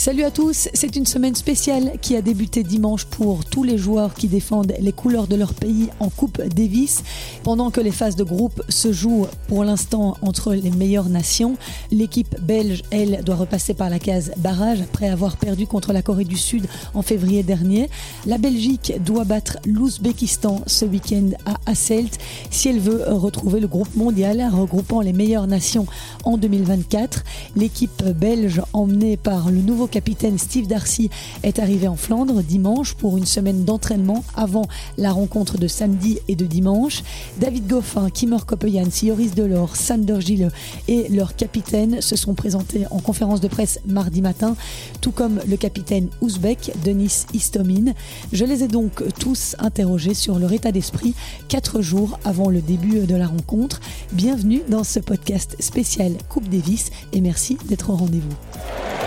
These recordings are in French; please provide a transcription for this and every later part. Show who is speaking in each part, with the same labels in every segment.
Speaker 1: Salut à tous, c'est une semaine spéciale qui a débuté dimanche pour tous les joueurs qui défendent les couleurs de leur pays en Coupe Davis. Pendant que les phases de groupe se jouent pour l'instant entre les meilleures nations, l'équipe belge, elle, doit repasser par la case barrage après avoir perdu contre la Corée du Sud en février dernier. La Belgique doit battre l'Ouzbékistan ce week-end à Asselt si elle veut retrouver le groupe mondial regroupant les meilleures nations en 2024. L'équipe belge emmenée par le nouveau capitaine Steve Darcy est arrivé en Flandre dimanche pour une semaine d'entraînement avant la rencontre de samedi et de dimanche. David Goffin, Kimmer Kopeyan, Sioris Delors, Sander Gille et leur capitaine se sont présentés en conférence de presse mardi matin, tout comme le capitaine ouzbek Denis Istomin. Je les ai donc tous interrogés sur leur état d'esprit quatre jours avant le début de la rencontre. Bienvenue dans ce podcast spécial Coupe Davis et merci d'être au rendez-vous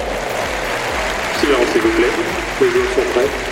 Speaker 2: s'il vous plaît. Les joueurs sont prêts.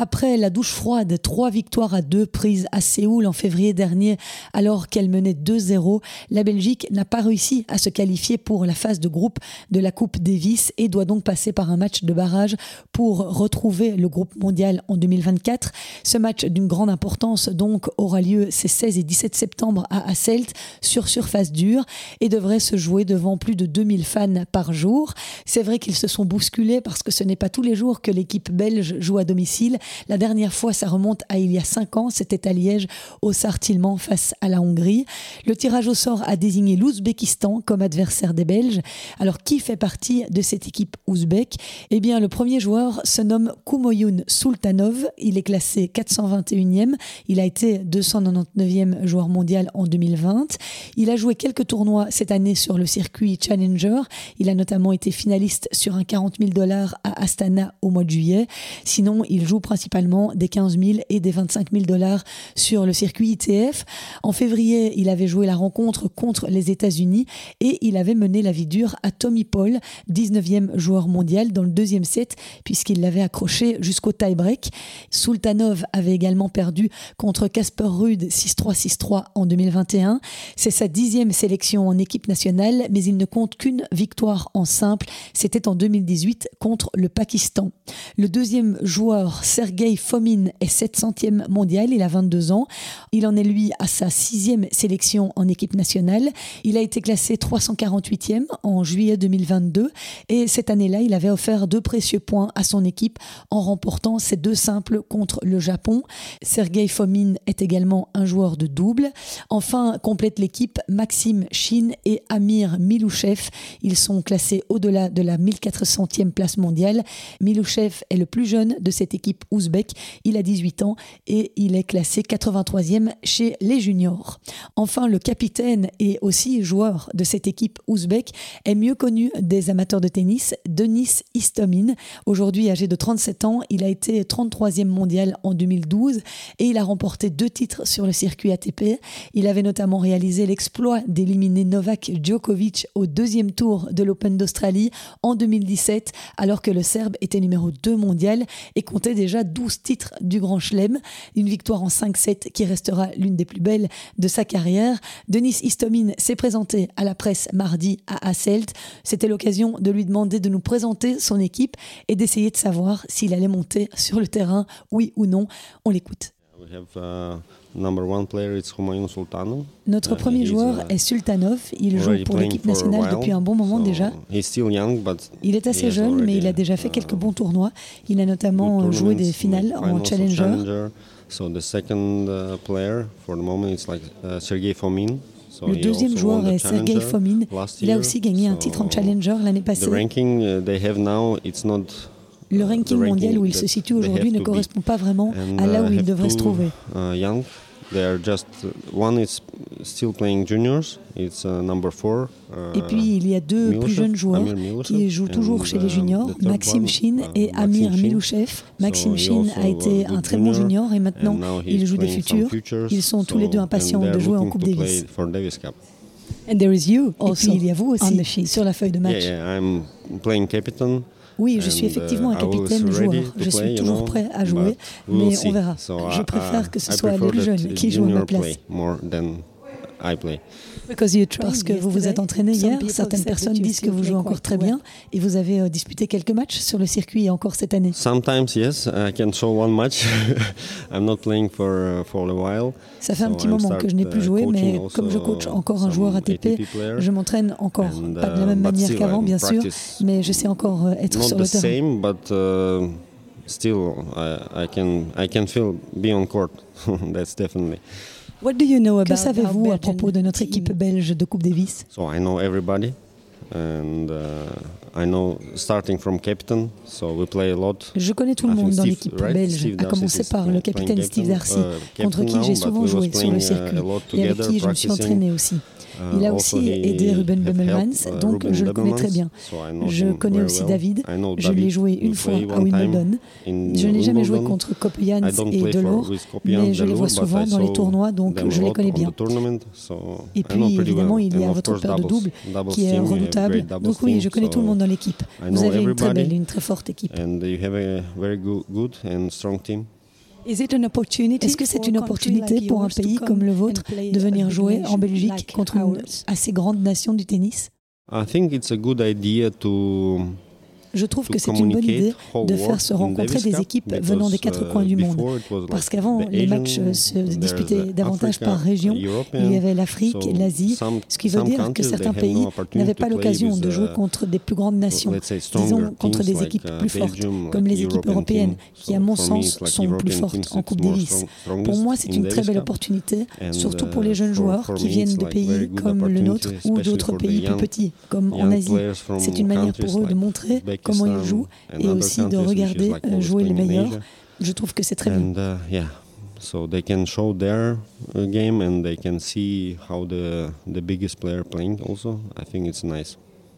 Speaker 1: Après la douche froide, trois victoires à deux prises à Séoul en février dernier, alors qu'elle menait 2-0, la Belgique n'a pas réussi à se qualifier pour la phase de groupe de la Coupe Davis et doit donc passer par un match de barrage pour retrouver le groupe mondial en 2024. Ce match d'une grande importance donc aura lieu ces 16 et 17 septembre à Asselt sur surface dure et devrait se jouer devant plus de 2000 fans par jour. C'est vrai qu'ils se sont bousculés parce que ce n'est pas tous les jours que l'équipe belge joue à domicile. La dernière fois, ça remonte à il y a cinq ans, c'était à Liège, au Sartillement face à la Hongrie. Le tirage au sort a désigné l'Ouzbékistan comme adversaire des Belges. Alors, qui fait partie de cette équipe ouzbek Eh bien, le premier joueur se nomme Kumoyun Sultanov. Il est classé 421e. Il a été 299e joueur mondial en 2020. Il a joué quelques tournois cette année sur le circuit Challenger. Il a notamment été finaliste sur un 40 000 dollars à Astana au mois de juillet. Sinon, il joue principalement principalement des 15 000 et des 25 000 dollars sur le circuit ITF. En février, il avait joué la rencontre contre les États-Unis et il avait mené la vie dure à Tommy Paul, 19e joueur mondial, dans le deuxième set, puisqu'il l'avait accroché jusqu'au tie-break. Sultanov avait également perdu contre Casper Ruud 6-3-6-3 en 2021. C'est sa dixième sélection en équipe nationale, mais il ne compte qu'une victoire en simple. C'était en 2018 contre le Pakistan. Le deuxième joueur, Sergei Fomin est 700e mondial, il a 22 ans. Il en est lui à sa sixième sélection en équipe nationale. Il a été classé 348e en juillet 2022 et cette année-là, il avait offert deux précieux points à son équipe en remportant ses deux simples contre le Japon. Sergei Fomin est également un joueur de double. Enfin, complète l'équipe Maxime Shin et Amir Milouchev. Ils sont classés au-delà de la 1400e place mondiale. Milouchev est le plus jeune de cette équipe ouzbek. Il a 18 ans et il est classé 83e chez les juniors. Enfin, le capitaine et aussi joueur de cette équipe ouzbek est mieux connu des amateurs de tennis, Denis Istomin. Aujourd'hui âgé de 37 ans, il a été 33e mondial en 2012 et il a remporté deux titres sur le circuit ATP. Il avait notamment réalisé l'exploit d'éliminer Novak Djokovic au deuxième tour de l'Open d'Australie en 2017 alors que le Serbe était numéro 2 mondial et comptait déjà 12 titres du Grand Chelem, une victoire en 5-7 qui restera l'une des plus belles de sa carrière. Denis Istomin s'est présenté à la presse mardi à Asselt. C'était l'occasion de lui demander de nous présenter son équipe et d'essayer de savoir s'il allait monter sur le terrain, oui ou non. On l'écoute.
Speaker 3: Uh,
Speaker 1: notre uh, premier joueur est Sultanov. Il joue pour l'équipe nationale depuis un bon moment déjà. Il est assez jeune, mais il a déjà fait quelques uh, bons tournois. Il a notamment joué des finales en Challenger. Le deuxième joueur est Sergei Fomin. Il a aussi gagné un titre en Challenger l'année passée. Le ranking mondial où il se situe aujourd'hui ne correspond pas vraiment à là où il devrait se trouver. Et puis il y a deux plus jeunes joueurs qui jouent toujours chez les uh, juniors, Maxime Shin uh, et Amir Milouchev. Maxime Shin a été un très bon junior et maintenant il joue des futurs. Ils sont tous les deux impatients de jouer en Coupe Davis. And there is you. Et puis il y a vous aussi sur la feuille de match.
Speaker 3: I'm playing captain.
Speaker 1: Oui, je suis
Speaker 3: And,
Speaker 1: effectivement un
Speaker 3: uh,
Speaker 1: capitaine joueur. Je suis toujours prêt à jouer, mais on verra. Je préfère
Speaker 3: I-
Speaker 1: que ce soit les
Speaker 3: that
Speaker 1: jeunes qui jouent à ma place. Parce que vous vous êtes entraîné hier, certaines personnes disent que vous jouez encore très bien et vous avez euh, disputé quelques matchs sur le circuit encore cette année.
Speaker 3: Sometimes yes, I can show one match. I'm not playing for uh, for a while.
Speaker 1: Ça fait un petit
Speaker 3: I'm
Speaker 1: moment que je n'ai plus
Speaker 3: uh,
Speaker 1: joué, mais comme je coach encore un joueur ATP, je m'entraîne encore, pas de la
Speaker 3: uh,
Speaker 1: même manière qu'avant bien sûr, mais je sais encore euh, être
Speaker 3: Not
Speaker 1: sur
Speaker 3: the
Speaker 1: le terrain.
Speaker 3: same, but still I, I can I can feel be on court. That's definitely.
Speaker 1: Que savez-vous à propos de notre équipe belge de Coupe Davis?
Speaker 3: So I know everybody, and uh, I know starting from captain. So we play a lot.
Speaker 1: Je connais tout le
Speaker 3: I
Speaker 1: monde dans l'équipe
Speaker 3: right?
Speaker 1: belge,
Speaker 3: Steve
Speaker 1: à commencer par le capitaine Steve Darcy,
Speaker 3: uh,
Speaker 1: contre qui j'ai souvent joué sur le
Speaker 3: uh,
Speaker 1: circuit et avec qui je me suis entraîné aussi.
Speaker 3: Uh,
Speaker 1: Il a aussi aidé Ruben
Speaker 3: uh,
Speaker 1: donc
Speaker 3: Ruben
Speaker 1: je le connais très bien. Je connais aussi. David. Je l'ai joué une fois à Wimbledon. Je n'ai jamais joué contre
Speaker 3: don't
Speaker 1: et Delors, mais je les vois souvent dans les tournois, donc je les connais
Speaker 3: on
Speaker 1: bien. Et puis, évidemment, il y a votre paire de
Speaker 3: doubles-
Speaker 1: qui est redoutable. Donc oui, je connais tout le monde dans l'équipe. Vous avez une très belle et une très forte équipe. Est-ce que c'est une opportunité pour un pays comme le vôtre de venir jouer en Belgique contre une assez grande nation du tennis?
Speaker 3: I think it's a good idea to
Speaker 1: Je trouve que c'est une bonne idée de faire se rencontrer des équipes venant des quatre
Speaker 3: uh,
Speaker 1: coins du monde. Parce qu'avant, les matchs euh, se disputaient davantage par région. Il y avait l'Afrique, l'Asie, ce qui veut dire que certains pays n'avaient pas l'occasion de jouer
Speaker 3: uh,
Speaker 1: contre des plus grandes nations, disons contre des équipes
Speaker 3: uh,
Speaker 1: plus fortes, comme les équipes européennes, qui à mon sens sont plus fortes en Coupe Davis. Pour moi, c'est une très belle opportunité, surtout pour les jeunes joueurs qui viennent de pays comme le nôtre ou d'autres pays plus petits, comme en Asie. C'est une manière pour eux de montrer comment jouent
Speaker 3: and
Speaker 1: et aussi de regarder
Speaker 3: like
Speaker 1: euh, jouer les meilleurs. Je trouve que c'est très bien.
Speaker 3: uh, yeah. So they can show their uh, game and they can see how the the biggest player playing also. I think it's nice.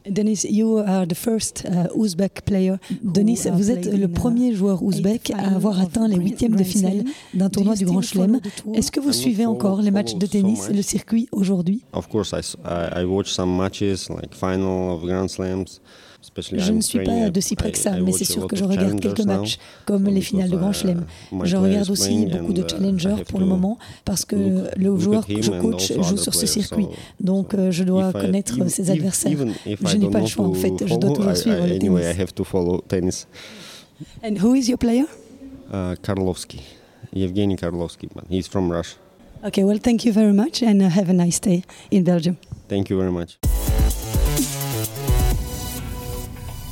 Speaker 1: Denis, you are the first uh, Uzbek player. Denis, vous êtes le
Speaker 4: uh,
Speaker 1: premier joueur ouzbek à avoir atteint les huitièmes de finale d'un tournoi du Grand Chelem? Est-ce que vous suivez encore les matchs de tennis le circuit aujourd'hui?
Speaker 3: Of course i s- i, watch some matches like final of grand slams
Speaker 1: Je ne suis pas de si près que
Speaker 3: I-
Speaker 1: ça, mais c'est sûr que je regarde quelques matchs, comme les finales de Grand Chelem. Je regarde aussi beaucoup de
Speaker 3: uh,
Speaker 1: challengers pour le moment, parce que le joueur que je coach joue sur ce circuit. Donc euh, je dois connaître
Speaker 3: even-
Speaker 1: ses adversaires. Je n'ai pas le choix, en fait, je dois toujours suivre le tennis.
Speaker 3: i have to follow tennis
Speaker 1: And who is your player?
Speaker 3: Uh, karlovsky Evgeny Karlovsky, but he's from Russia.
Speaker 4: Okay, well, thank you very much and have a nice day in Belgium.
Speaker 3: Thank you very much.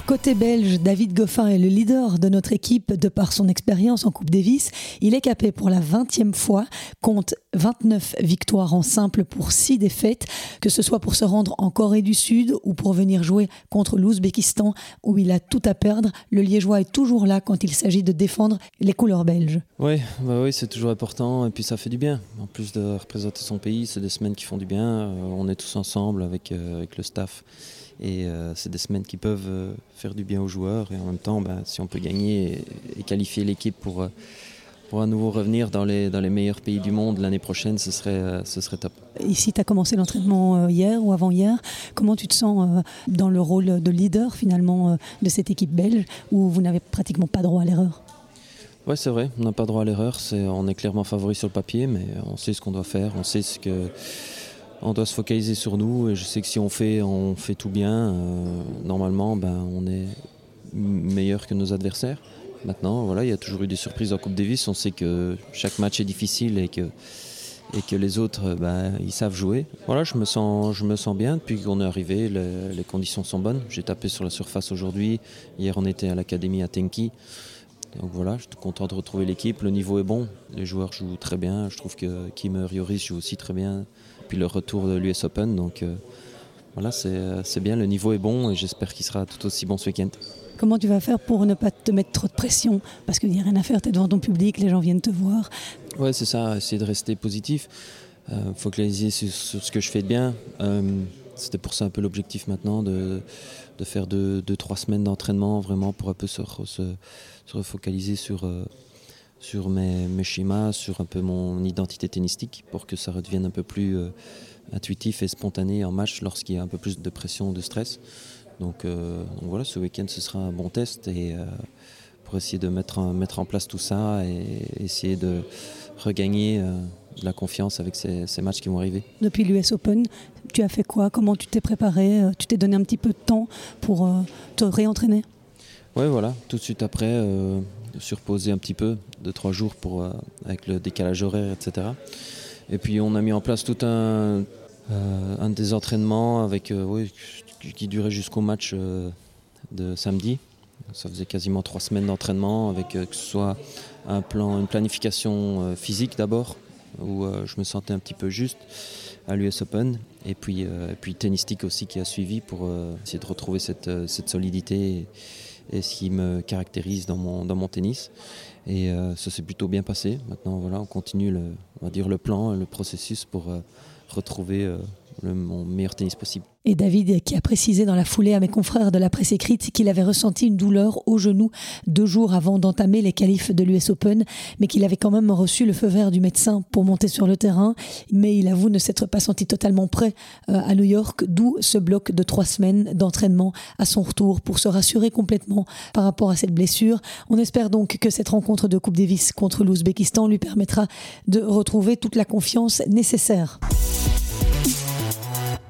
Speaker 1: Côté belge, David Goffin est le leader de notre équipe de par son expérience en Coupe Davis. Il est capé pour la 20e fois, compte 29 victoires en simple pour 6 défaites, que ce soit pour se rendre en Corée du Sud ou pour venir jouer contre l'Ouzbékistan où il a tout à perdre. Le Liégeois est toujours là quand il s'agit de défendre les couleurs belges.
Speaker 5: Oui, bah oui, c'est toujours important et puis ça fait du bien. En plus de représenter son pays, c'est des semaines qui font du bien. Euh, on est tous ensemble avec, euh, avec le staff et euh, c'est des semaines qui peuvent euh, faire du bien aux joueurs et en même temps, bah, si on peut gagner et, et qualifier l'équipe pour, euh, pour à nouveau revenir dans les, dans les meilleurs pays du monde l'année prochaine, ce serait, ce serait top.
Speaker 1: Ici, tu as commencé l'entraînement hier ou avant-hier. Comment tu te sens dans le rôle de leader finalement de cette équipe belge où vous n'avez pratiquement pas droit à l'erreur?
Speaker 5: Ouais, c'est vrai, on n'a pas droit à l'erreur. On est clairement favori sur le papier, mais on sait ce qu'on doit faire. On sait ce que. On doit se focaliser sur nous. Et je sais que si on fait, tout bien, euh, normalement, ben, on est meilleur que nos adversaires. Maintenant, voilà, il y a toujours eu des surprises en Coupe Davis. On sait que chaque match est difficile et que, les autres, ben, ils savent jouer. Voilà, je me sens, bien depuis qu'on est arrivé. Le- les conditions sont bonnes. J'ai tapé sur la surface aujourd'hui. Hier, on était à l'académie à Tenki. Donc voilà, je suis content de retrouver l'équipe. Le niveau est bon. Les joueurs jouent très bien. Je trouve que Kim Rioris joue aussi très bien. Puis le retour de l'US Open. Donc euh, voilà, c'est euh, c'est bien. Le niveau est bon et j'espère qu'il sera tout aussi bon ce week-end.
Speaker 1: Comment tu vas faire pour ne pas te mettre trop de pression? Parce qu'il n'y a rien à faire, tu es devant ton public, les gens viennent te voir.
Speaker 5: Ouais, c'est ça, essayer de rester positif. Euh, focaliser sur, sur ce que je fais de bien. Euh, C'était pour ça un peu l'objectif maintenant de, de faire deux, deux, trois semaines d'entraînement vraiment pour un peu se, se, se refocaliser sur, euh, sur mes, mes schémas, sur un peu mon identité tennistique pour que ça redevienne un peu plus euh, intuitif et spontané en match lorsqu'il y a un peu plus de pression de stress. Donc, donc voilà, ce week-end ce sera un bon test et pour essayer de mettre, mettre en place tout ça et essayer de regagner la confiance avec ces, ces, matchs qui vont arriver.
Speaker 4: Depuis l'US Open, tu as fait quoi? Comment tu t'es préparé? Tu t'es donné un petit peu de temps pour te réentraîner?
Speaker 5: Oui, voilà, tout de suite après, euh, surposer un petit peu, de trois jours pour, euh, avec le décalage horaire, etc. Et puis on a mis en place tout un, euh, des entraînements avec, oui, qui durait jusqu'au match de samedi. Ça faisait quasiment trois semaines d'entraînement avec que ce soit un plan, une planification physique d'abord, où je me sentais un petit peu juste à l'US Open, et puis, et puis aussi qui a suivi pour essayer de retrouver cette, cette solidité et ce qui me caractérise dans mon, dans mon tennis. Et euh, ça s'est plutôt bien passé. Maintenant, voilà, on continue le, on va dire le plan, le processus pour euh, retrouver euh, mon meilleur tennis possible.
Speaker 1: Et David qui a précisé dans la foulée à mes confrères de la presse écrite qu'il avait ressenti une douleur au genou deux jours avant d'entamer les qualifs de l'US Open, mais qu'il avait quand même reçu le feu vert du médecin pour monter sur le terrain. Mais il avoue ne s'être pas senti totalement prêt euh, à New York, d'où ce bloc de trois semaines d'entraînement à son retour pour se rassurer complètement par rapport à cette blessure. On espère donc que cette rencontre de Coupe Davis contre l'Ouzbékistan lui permettra de retrouver toute la confiance nécessaire.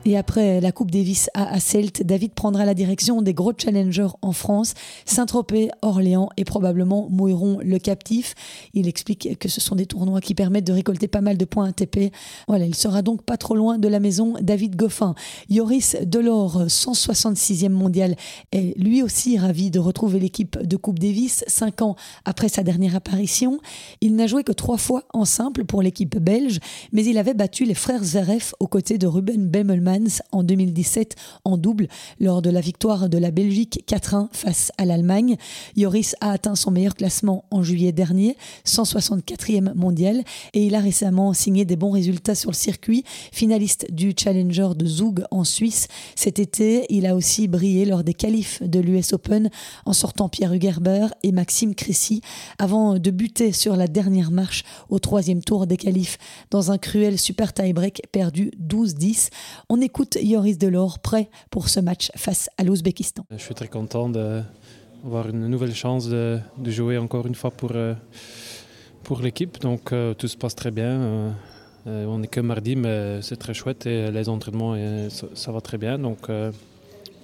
Speaker 1: Et après la Coupe Davis à Asselt, David prendra la direction des gros challengers en France, Saint-Tropez, Orléans et probablement Mouilleron le captif. Il explique que ce sont des tournois qui permettent de récolter pas mal de points ATP. Voilà, il sera donc pas trop loin de la maison David Goffin. Yoris Delors, 166e mondial, est lui aussi ravi de retrouver l'équipe de Coupe Davis, cinq ans après sa dernière apparition. Il n'a joué que trois fois en simple pour l'équipe belge, mais il avait battu les frères Zverev aux côtés de Ruben Bemelman en 2017 en double lors de la victoire de la Belgique 4-1 face à l'Allemagne. Yoris a atteint son meilleur classement en juillet dernier, 164e mondial, et il a récemment signé des bons résultats sur le circuit, finaliste du Challenger de Zug en Suisse. Cet été, il a aussi brillé lors des qualifs de l'US Open en sortant Pierre Hugerber et Maxime Cressy avant de buter sur la dernière marche au troisième tour des qualifs dans un cruel super tie-break perdu 12-10. On écoute Yoris Delors, prêt pour ce match face à l'Ouzbékistan.
Speaker 6: Je suis très content d'avoir une nouvelle chance de, de, jouer encore une fois pour, euh, pour l'équipe. Donc euh, tout se passe très bien. Euh, on n'est que mardi, mais c'est très chouette et les entraînements, ça, ça, va très bien. Donc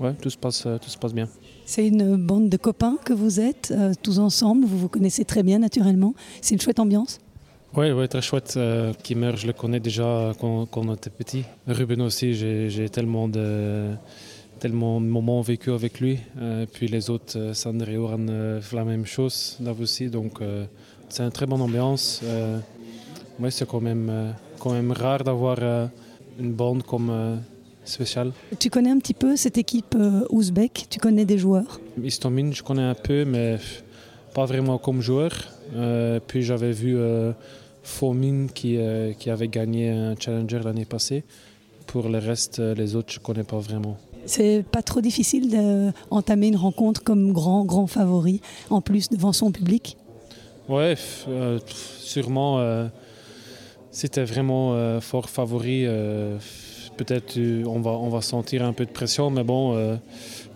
Speaker 6: ouais, tout se passe, tout se passe bien.
Speaker 4: C'est une bande de copains que vous êtes, tous ensemble. Vous vous connaissez très bien naturellement. C'est une chouette ambiance.
Speaker 6: Oui, ouais, très chouette. Euh, Kimmer, je le connais déjà quand, quand on était petit. Ruben aussi, j'ai tellement de, tellement de moments vécus avec lui. Euh, puis les autres, euh, Sandra et Oran, euh, la même chose là aussi. Donc euh, c'est une très bonne ambiance. Ouais, c'est quand même, quand même rare d'avoir une bande comme spéciale.
Speaker 4: Tu connais un petit peu cette équipe ouzbek? Tu connais des joueurs?
Speaker 6: Istomin, je connais un peu, mais pas vraiment comme joueur. puis j'avais vu Fomin qui, euh, qui avait gagné un challenger l'année passée. Pour le reste, les autres, je ne connais pas vraiment.
Speaker 4: C'est pas trop difficile d'entamer une rencontre comme grand, grand favori, en plus devant son public?
Speaker 6: Ouais, euh, sûrement. Euh, C'était vraiment euh, fort favori. Euh, Peut-être on va, on va sentir un peu de pression, mais bon, euh,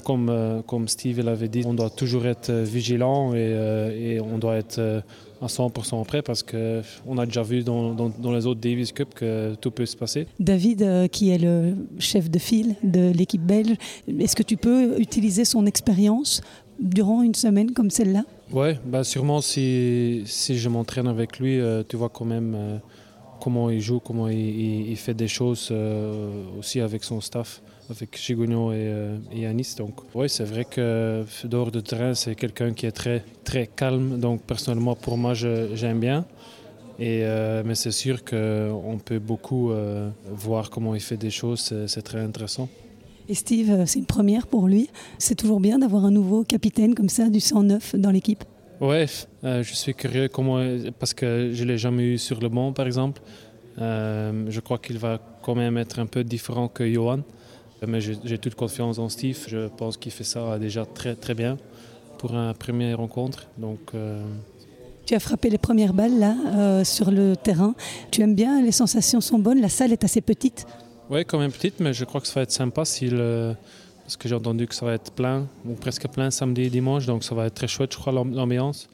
Speaker 6: comme, comme Steve l'avait dit, on doit toujours être vigilant et, et on doit être à 100% prêt parce qu'on a déjà vu dans, dans, dans, les autres Davis Cup que tout peut se passer.
Speaker 4: David, euh, qui est le chef de file de l'équipe belge, est-ce que tu peux utiliser son expérience durant une semaine comme celle-là?
Speaker 6: Oui, bah sûrement si, si je m'entraîne avec lui, euh, tu vois quand même euh, comment il joue, comment il, il, il fait des choses aussi avec son staff avec Chigonio et, euh, et Yanis. Donc oui, c'est vrai que dehors de terrain, c'est quelqu'un qui est très, très calme. Donc personnellement, pour moi, j'aime bien. Et, euh, mais c'est sûr qu'on peut beaucoup euh, voir comment il fait des choses, c'est très intéressant.
Speaker 4: Et Steve, c'est une première pour lui. C'est toujours bien d'avoir un nouveau capitaine comme ça, du 109 dans l'équipe.
Speaker 6: Ouais, euh, je suis curieux comment, parce que je ne l'ai jamais eu sur le banc, par exemple. Euh, je crois qu'il va quand même être un peu différent que Johan. Mais j'ai toute confiance en Steve. Je pense qu'il fait ça déjà très très bien pour une première rencontre. Donc, euh...
Speaker 4: Tu as frappé les premières balles là euh, sur le terrain. Tu aimes bien, les sensations sont bonnes. La salle est assez petite.
Speaker 6: Oui, quand même petite, mais je crois que ça va être sympa si le, parce que j'ai entendu que ça va être plein, ou presque plein samedi et dimanche, donc ça va être très chouette, je crois, l'ambiance.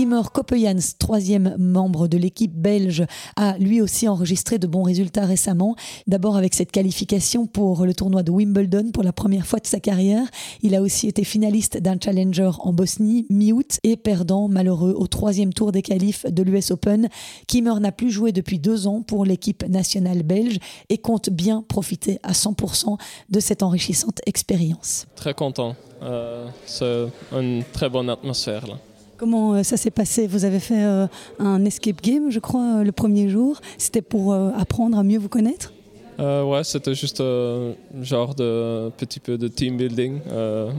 Speaker 1: Kimmer Koppejans, troisième membre de l'équipe belge, a lui aussi enregistré de bons résultats récemment. D'abord avec cette qualification pour le tournoi de Wimbledon pour la première fois de sa carrière. Il a aussi été finaliste d'un challenger en Bosnie mi-août et perdant malheureux au troisième tour des qualifs de l'US Open. Kimmer n'a plus joué depuis deux ans pour l'équipe nationale belge et compte bien profiter à 100% de cette enrichissante expérience.
Speaker 7: Très content. Euh, c'est une très bonne atmosphère là.
Speaker 4: Comment euh, ça s'est passé? Vous avez fait euh, un escape game, je crois, euh, le premier jour. C'était pour apprendre à mieux vous connaître?
Speaker 7: Ouais, c'était juste un genre de petit peu de team building,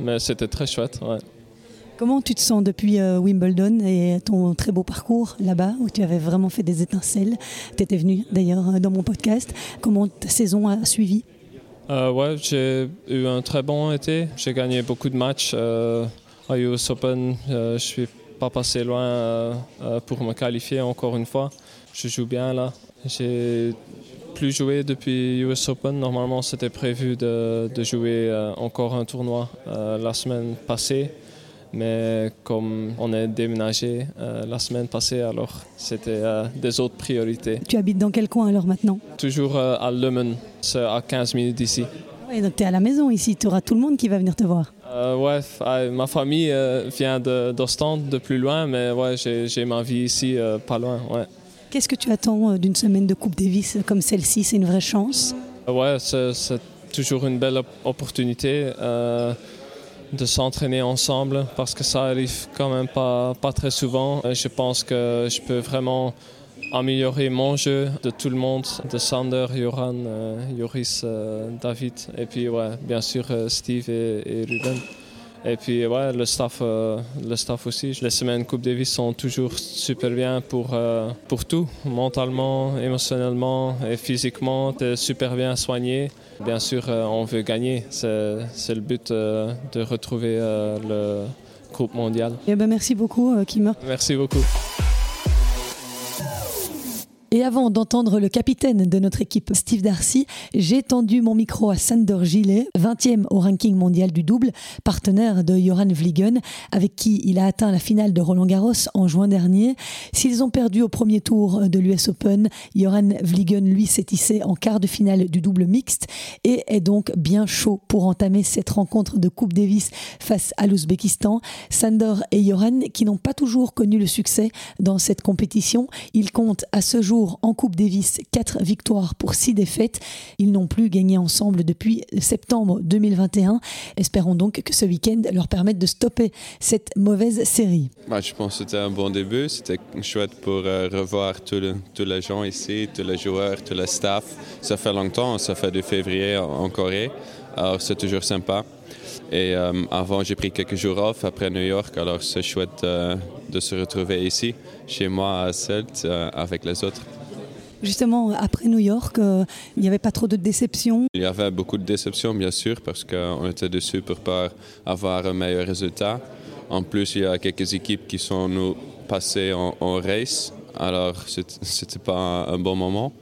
Speaker 7: mais c'était très chouette.
Speaker 4: Comment tu te sens depuis Wimbledon et ton très beau parcours là-bas où tu avais vraiment fait des étincelles? Tu étais venu d'ailleurs dans mon podcast. Comment ta saison a suivi?
Speaker 7: Ouais, j'ai eu un très bon été. J'ai gagné beaucoup de matchs à US Open. je suis pas passé loin euh, euh, pour me qualifier encore une fois. Je joue bien là. J'ai plus joué depuis US Open. Normalement, c'était prévu de, jouer euh, encore un tournoi la semaine passée. Mais comme on est déménagé la semaine passée, alors c'était des autres priorités.
Speaker 4: Tu habites dans quel coin alors maintenant?
Speaker 7: Toujours à c'est à 15 minutes d'ici.
Speaker 4: Oui, donc tu es à la maison ici, tu auras tout le monde qui va venir te voir.
Speaker 7: Euh, ouais, ah, ma famille euh, vient d'Ostende, de, plus loin, mais ouais, j'ai ma vie ici, euh, pas loin. Ouais.
Speaker 4: Qu'est-ce que tu attends d'une semaine de Coupe Davis comme celle-ci? C'est une vraie chance?
Speaker 7: Ouais, c'est toujours une belle opportunité de s'entraîner ensemble parce que ça arrive quand même pas, pas très souvent. Je pense que je peux vraiment améliorer mon jeu de tout le monde, de Sander, Joran, euh, Joris, euh, David, et puis ouais, bien sûr euh, Steve et, Ruben. Et puis ouais, le staff, le staff aussi. Les semaines Coupe Davis sont toujours super bien pour, pour tout, mentalement, émotionnellement et physiquement. Tu es super bien soigné. Bien sûr, on veut gagner. C'est le but de retrouver le groupe mondial.
Speaker 4: Eh ben, merci beaucoup, Kim.
Speaker 7: Merci beaucoup.
Speaker 1: Et avant d'entendre le capitaine de notre équipe, Steve Darcy, j'ai tendu mon micro à Sander Gillet, 20e au ranking mondial du double, partenaire de Joran Vliegen, avec qui il a atteint la finale de Roland Garros en juin dernier. S'ils ont perdu au premier tour de l'US Open, Joran Vliegen, lui, s'est hissé en quart de finale du double mixte et est donc bien chaud pour entamer cette rencontre de Coupe Davis face à l'Ouzbékistan. Sander et Joran, qui n'ont pas toujours connu le succès dans cette compétition, ils comptent à ce jour en Coupe Davis, 4 victoires pour 6 défaites. Ils n'ont plus gagné ensemble depuis septembre 2021. Espérons donc que ce week-end leur permette de stopper cette mauvaise série.
Speaker 8: Bah, je pense que c'était un bon début. C'était chouette pour euh, revoir tous les gens ici, tous les joueurs, tout le staff. Ça fait longtemps, ça fait de février en Corée. Alors c'est toujours sympa. Et euh, avant, j'ai pris quelques jours off après New York, alors c'est chouette euh, de se retrouver ici, chez moi à Celt, euh, avec les autres.
Speaker 4: Justement, après New York, il n'y avait pas trop de déceptions?
Speaker 8: Il y avait beaucoup de déceptions, bien sûr, parce qu'on était dessus pour pas avoir un meilleur résultat. En plus, il y a quelques équipes qui sont nous passées en, en race, alors c'était pas un bon moment.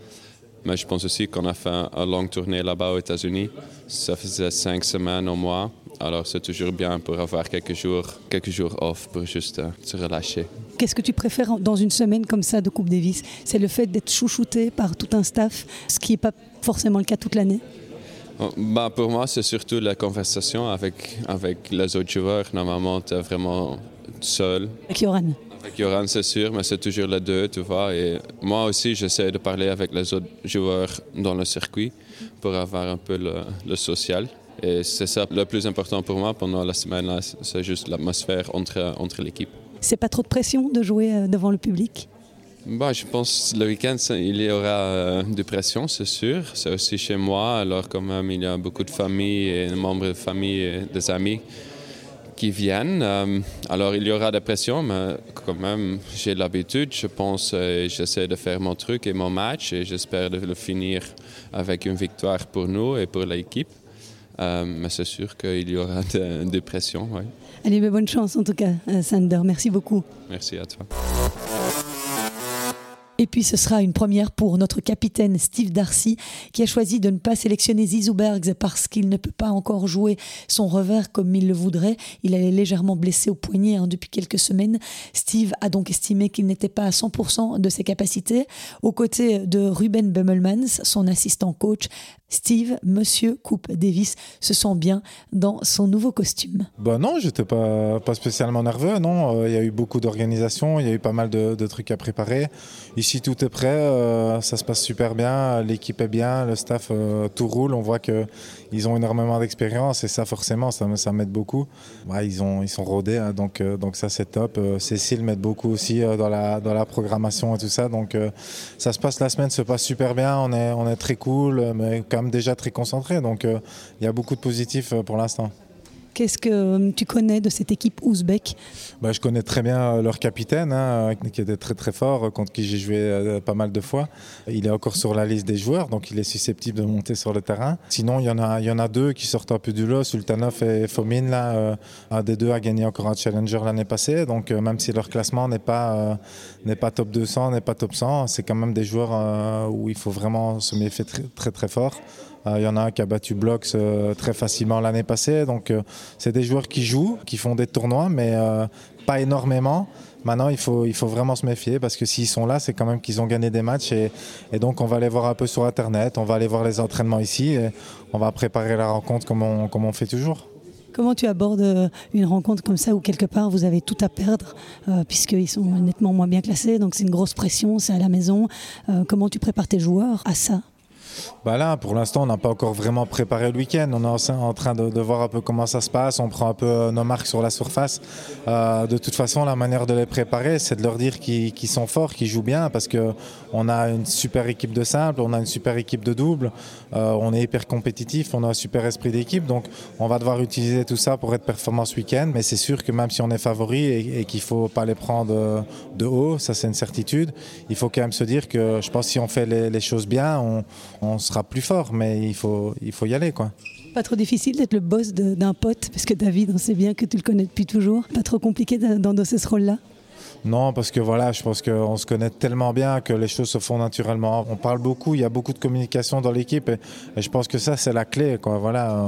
Speaker 8: Mais je pense aussi qu'on a fait une longue tournée là-bas aux États-Unis. Ça faisait cinq semaines au mois. Alors c'est toujours bien pour avoir quelques jours, quelques jours off pour juste euh, se relâcher.
Speaker 4: Qu'est-ce que tu préfères dans une semaine comme ça de Coupe Davis? C'est le fait d'être chouchouté par tout un staff, ce qui n'est pas forcément le cas toute l'année?
Speaker 8: Oh, bah, pour moi, c'est surtout la conversation avec, avec les autres joueurs. Normalement, tu es vraiment seul.
Speaker 4: Avec Yoran
Speaker 8: Yoran, c'est sûr, mais c'est toujours les deux, tu vois. Et moi aussi, j'essaie de parler avec les autres joueurs dans le circuit pour avoir un peu le, social. Et c'est ça le plus important pour moi pendant la semaine, c'est juste l'atmosphère entre, entre l'équipe.
Speaker 4: C'est pas trop de pression de jouer euh, devant le public?
Speaker 8: Bah, je pense le week-end, il y aura euh, de pression, c'est sûr. C'est aussi chez moi, alors quand même, il y a beaucoup de familles et de membres de famille et des amis qui viennent. Euh, alors il y aura des pressions, mais quand même j'ai l'habitude, je pense, et j'essaie de faire mon truc et mon match et j'espère de le finir avec une victoire pour nous et pour l'équipe. Euh, mais c'est sûr qu'il y aura des pressions. Ouais.
Speaker 4: Allez, mais bonne chance en tout cas, euh, Sander. Merci beaucoup.
Speaker 8: Merci à toi.
Speaker 1: Et puis ce sera une première pour notre capitaine Steve Darcy qui a choisi de ne pas sélectionner Zizou Bergs parce qu'il ne peut pas encore jouer son revers comme il le voudrait. Il est légèrement blessé au poignet hein, depuis quelques semaines. Steve a donc estimé qu'il n'était pas à 100% de ses capacités. Aux côtés de Ruben Bummelmans, son assistant coach, Steve, Monsieur Coupe Davis, se sent bien dans son nouveau costume.
Speaker 9: Bah non, j'étais pas, pas spécialement nerveux. Non, euh, il y a eu beaucoup d'organisation, il y a eu pas mal de, trucs à préparer. Tout est prêt, euh, ça se passe super bien, l'équipe est bien, le staff, euh, tout roule. On voit que ils ont énormément d'expérience et ça, forcément, ça, ça m'aide beaucoup. ils, ont, ils sont rodés, hein, donc, donc ça, c'est top. Cécile m'aide beaucoup aussi dans, la, dans la programmation et tout ça. Donc ça se passe, la semaine se passe super bien, on est, on est très cool, mais quand déjà très concentré. Donc euh, il y a beaucoup de positifs euh, pour l'instant.
Speaker 1: Qu'est-ce que euh, tu connais de cette équipe ouzbek?
Speaker 9: Bah, Je connais très bien leur capitaine, hein, qui était très très fort, contre qui j'ai joué pas mal de fois. Il est encore sur la liste des joueurs, donc il est susceptible de monter sur le terrain. Sinon, il y en a, deux qui sortent un peu du lot, Sultanov et Fomin. Là, un des deux a gagné encore un Challenger l'année passée, donc même si leur classement n'est pas, pas top 200, n'est pas top 100, c'est quand même des joueurs où il faut vraiment se méfier très, très fort. Il euh, y en a un qui a battu Blocks euh, très facilement l'année passée. Donc, euh, c'est des joueurs qui jouent, qui font des tournois, mais pas énormément. Maintenant, il faut, il faut vraiment se méfier parce que s'ils sont là, c'est quand même qu'ils ont gagné des matchs. Et, donc, on va les voir un peu sur Internet, on va aller voir les entraînements ici et on va préparer la rencontre comme on, comme on fait toujours.
Speaker 1: Comment tu abordes une rencontre comme ça où quelque part vous avez tout à perdre puisqu'ils sont nettement moins bien classés, donc c'est une grosse pression, c'est à la maison. comment tu prépares tes joueurs à ça?
Speaker 9: Bah là, pour l'instant, on n'a pas encore vraiment préparé le week-end. On est en train de, voir un peu comment ça se passe. On prend un peu euh, nos marques sur la surface. Euh, de toute façon, la manière de les préparer, c'est de leur dire qu'ils sont forts, qu'ils jouent bien, parce qu'on a une super équipe de simple, on a une super équipe de double, euh, on est hyper compétitif, on a un super esprit d'équipe. Donc, on va devoir utiliser tout ça pour être performant ce week-end. Mais c'est sûr que même si on est favori et, qu'il ne faut pas les prendre de haut, ça c'est une certitude, il faut quand même se dire que je pense que si on fait les, choses bien, on, on sera plus fort, mais il faut, il faut y aller. quoi.
Speaker 1: Pas trop difficile d'être le boss d'un pote, parce que David, on sait bien que tu le connais depuis toujours. Pas trop compliqué d'endosser ce rôle-là
Speaker 9: non, parce que voilà, je pense qu'on se connaît tellement bien que les choses se font naturellement. On parle beaucoup, il y a beaucoup de communication dans l'équipe et, je pense que ça, c'est la clé. Quoi. Voilà,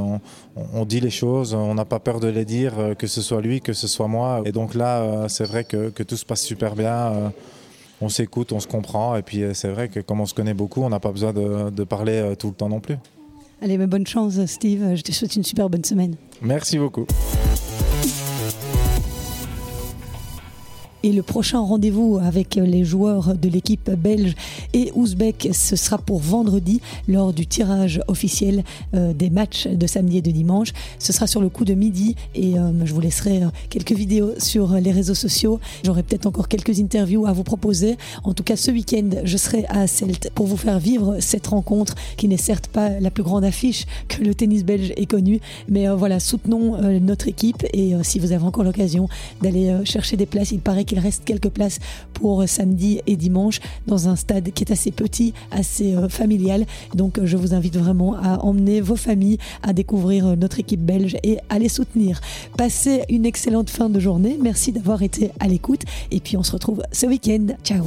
Speaker 9: on, dit les choses, on n'a pas peur de les dire, euh, que ce soit lui, que ce soit moi. Et donc là, euh, c'est vrai que, que, tout se passe super bien. On s'écoute, on se comprend. Et puis euh, c'est vrai que comme on se connaît beaucoup, on n'a pas besoin de, parler euh, tout le temps non plus.
Speaker 1: Allez, mais bonne chance Steve, je te souhaite une super bonne semaine.
Speaker 9: Merci beaucoup.
Speaker 1: Et le prochain rendez-vous avec les joueurs de l'équipe belge et ouzbek, ce sera pour vendredi lors du tirage officiel euh, des matchs de samedi et de dimanche. Ce sera sur le coup de midi et euh, je vous laisserai euh, quelques vidéos sur les réseaux sociaux. J'aurai peut-être encore quelques interviews à vous proposer. En tout cas, ce week-end, je serai à Celt pour vous faire vivre cette rencontre qui n'est certes pas la plus grande affiche que le tennis belge ait connue, mais voilà, soutenons notre équipe et si vous avez encore l'occasion d'aller chercher des places, il paraît il reste quelques places pour samedi et dimanche dans un stade qui est assez petit, assez euh, familial. Donc je vous invite vraiment à emmener vos familles à découvrir euh, notre équipe belge et à les soutenir. Passez une excellente fin de journée. Merci d'avoir été à l'écoute et puis on se retrouve ce week-end. Ciao